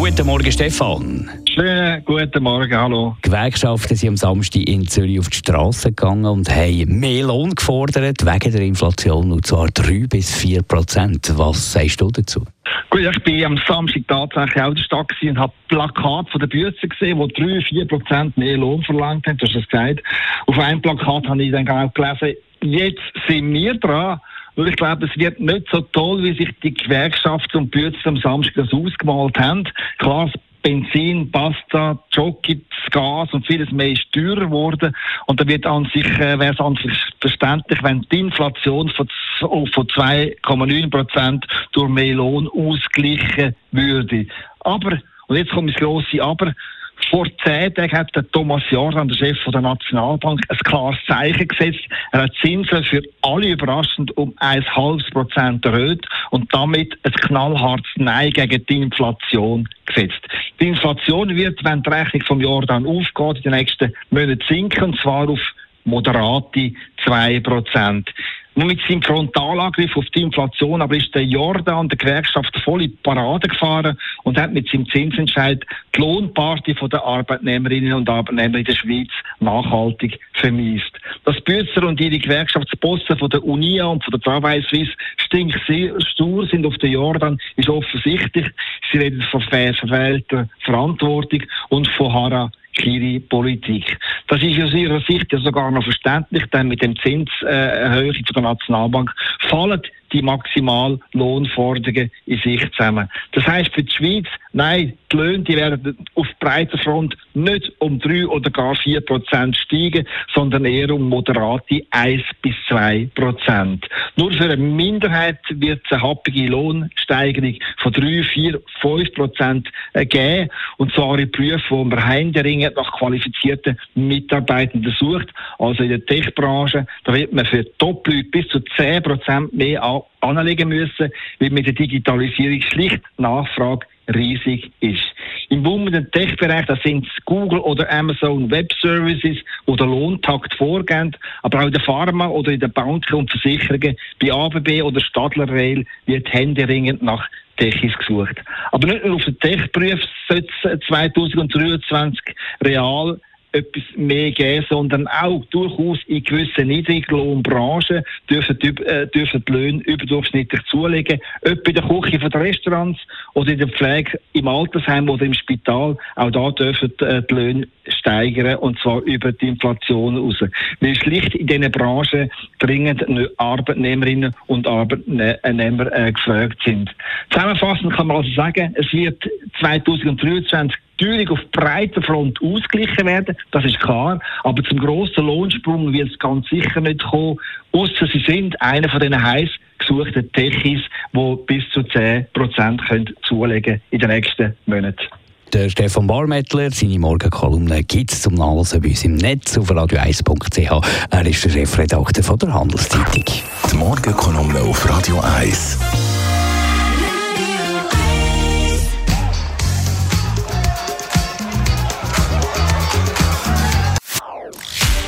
Guten Morgen, Stefan. Schönen guten Morgen, hallo. Gewerkschaften sind am Samstag in Zürich auf die Straße gegangen und haben mehr Lohn gefordert wegen der Inflation, und zwar 3 bis 4 Prozent. Was sagst du dazu? Gut, ich bin am Samstag tatsächlich auch in der Stadt und habe Plakat von der Bücher gesehen, wo 3, 4 Prozent mehr Lohn verlangt haben. Du hast es gesagt. Auf einem Plakat habe ich dann auch gelesen, jetzt sind wir dran. Weil ich glaube, es wird nicht so toll, wie sich die Gewerkschaften und Bütze am Samstag das ausgemalt haben. Klar, Benzin, Pasta, Jockey, Gas und vieles mehr ist teurer geworden. Und da wird an sich, äh, wäre es an sich verständlich, wenn die Inflation von, von 2,9 Prozent durch mehr Lohn ausgleichen würde. Aber, und jetzt kommt das grosse Aber, vor zehn Tagen hat der Thomas Jordan, der Chef der Nationalbank, ein klares Zeichen gesetzt. Er hat Zinsen für alle überraschend um ein halbes Prozent erhöht und damit ein knallhartes Nein gegen die Inflation gesetzt. Die Inflation wird, wenn die Rechnung vom Jordan aufgeht, in den nächsten Monaten sinken, und zwar auf moderate 2%. Nur mit seinem Frontalangriff auf die Inflation, aber ist der Jordan der Gewerkschaft voll in die Parade gefahren und hat mit seinem Zinsentscheid die Lohnparty der Arbeitnehmerinnen und Arbeitnehmer in der Schweiz nachhaltig vermisst. Dass Bützer und ihre Gewerkschaftsbosse von der Unia und von der Travail Suisse stur sind auf den Jordan, ist offensichtlich. Sie reden von verfehlter Verantwortung und von Hara ihre Politik. Das ist aus ihrer Sicht ja sogar noch verständlich, denn mit dem Zinserhöhung äh, der Nationalbank fallen die Maximallohnforderungen in sich zusammen. Das heißt für die Schweiz, nein, die Löhne die werden auf breiter Front nicht um drei oder gar vier Prozent steigen, sondern eher um moderate eins bis zwei Prozent. Nur für eine Minderheit wird es eine happige Lohnsteigerung von drei, vier, fünf Prozent äh, geben. Und zwar in Berufen, wo man händeringend nach qualifizierten Mitarbeitenden sucht. Also in der Tech-Branche, da wird man für Top-Leute bis zu zehn Prozent mehr anlegen müssen, weil mit der Digitalisierung schlicht Nachfrage riesig ist. Im boomenden Tech-Bereich, das sind Google oder Amazon Web Services, wo der Lohntakt vorgehen, aber auch in der Pharma oder in den Banken und Versicherungen, bei ABB oder Stadler Rail wird händeringend nach Techis gesucht. Aber nicht nur auf den Tech-Beruf sollte es 2023 real etwas mehr geben, sondern auch durchaus in gewissen Niedriglohnbranchen dürfen die, äh, dürfen die Löhne überdurchschnittlich zulegen. Ob in der Küche von den Restaurants oder in der Pflege im Altersheim oder im Spital, auch da dürfen äh, die Löhne steigern und zwar über die Inflation raus. Weil schlicht in diesen Branchen dringend Arbeitnehmerinnen und Arbeitnehmer äh, gefragt sind. Zusammenfassend kann man also sagen, es wird 2023 Teuerung auf breiter Front ausgeglichen werden, das ist klar. Aber zum grossen Lohnsprung wird es ganz sicher nicht kommen, außer sie sind einer von diesen heiß gesuchten Techis, die bis zu 10% zulegen in den nächsten Monaten. Der Stefan Barmettler, seine Morgenkolumne gibt es zum Nachlesen bei uns im Netz auf radio1.ch. Er ist der Chefredakteur von der Handelszeitung. Die Morgenkolumne auf Radio 1.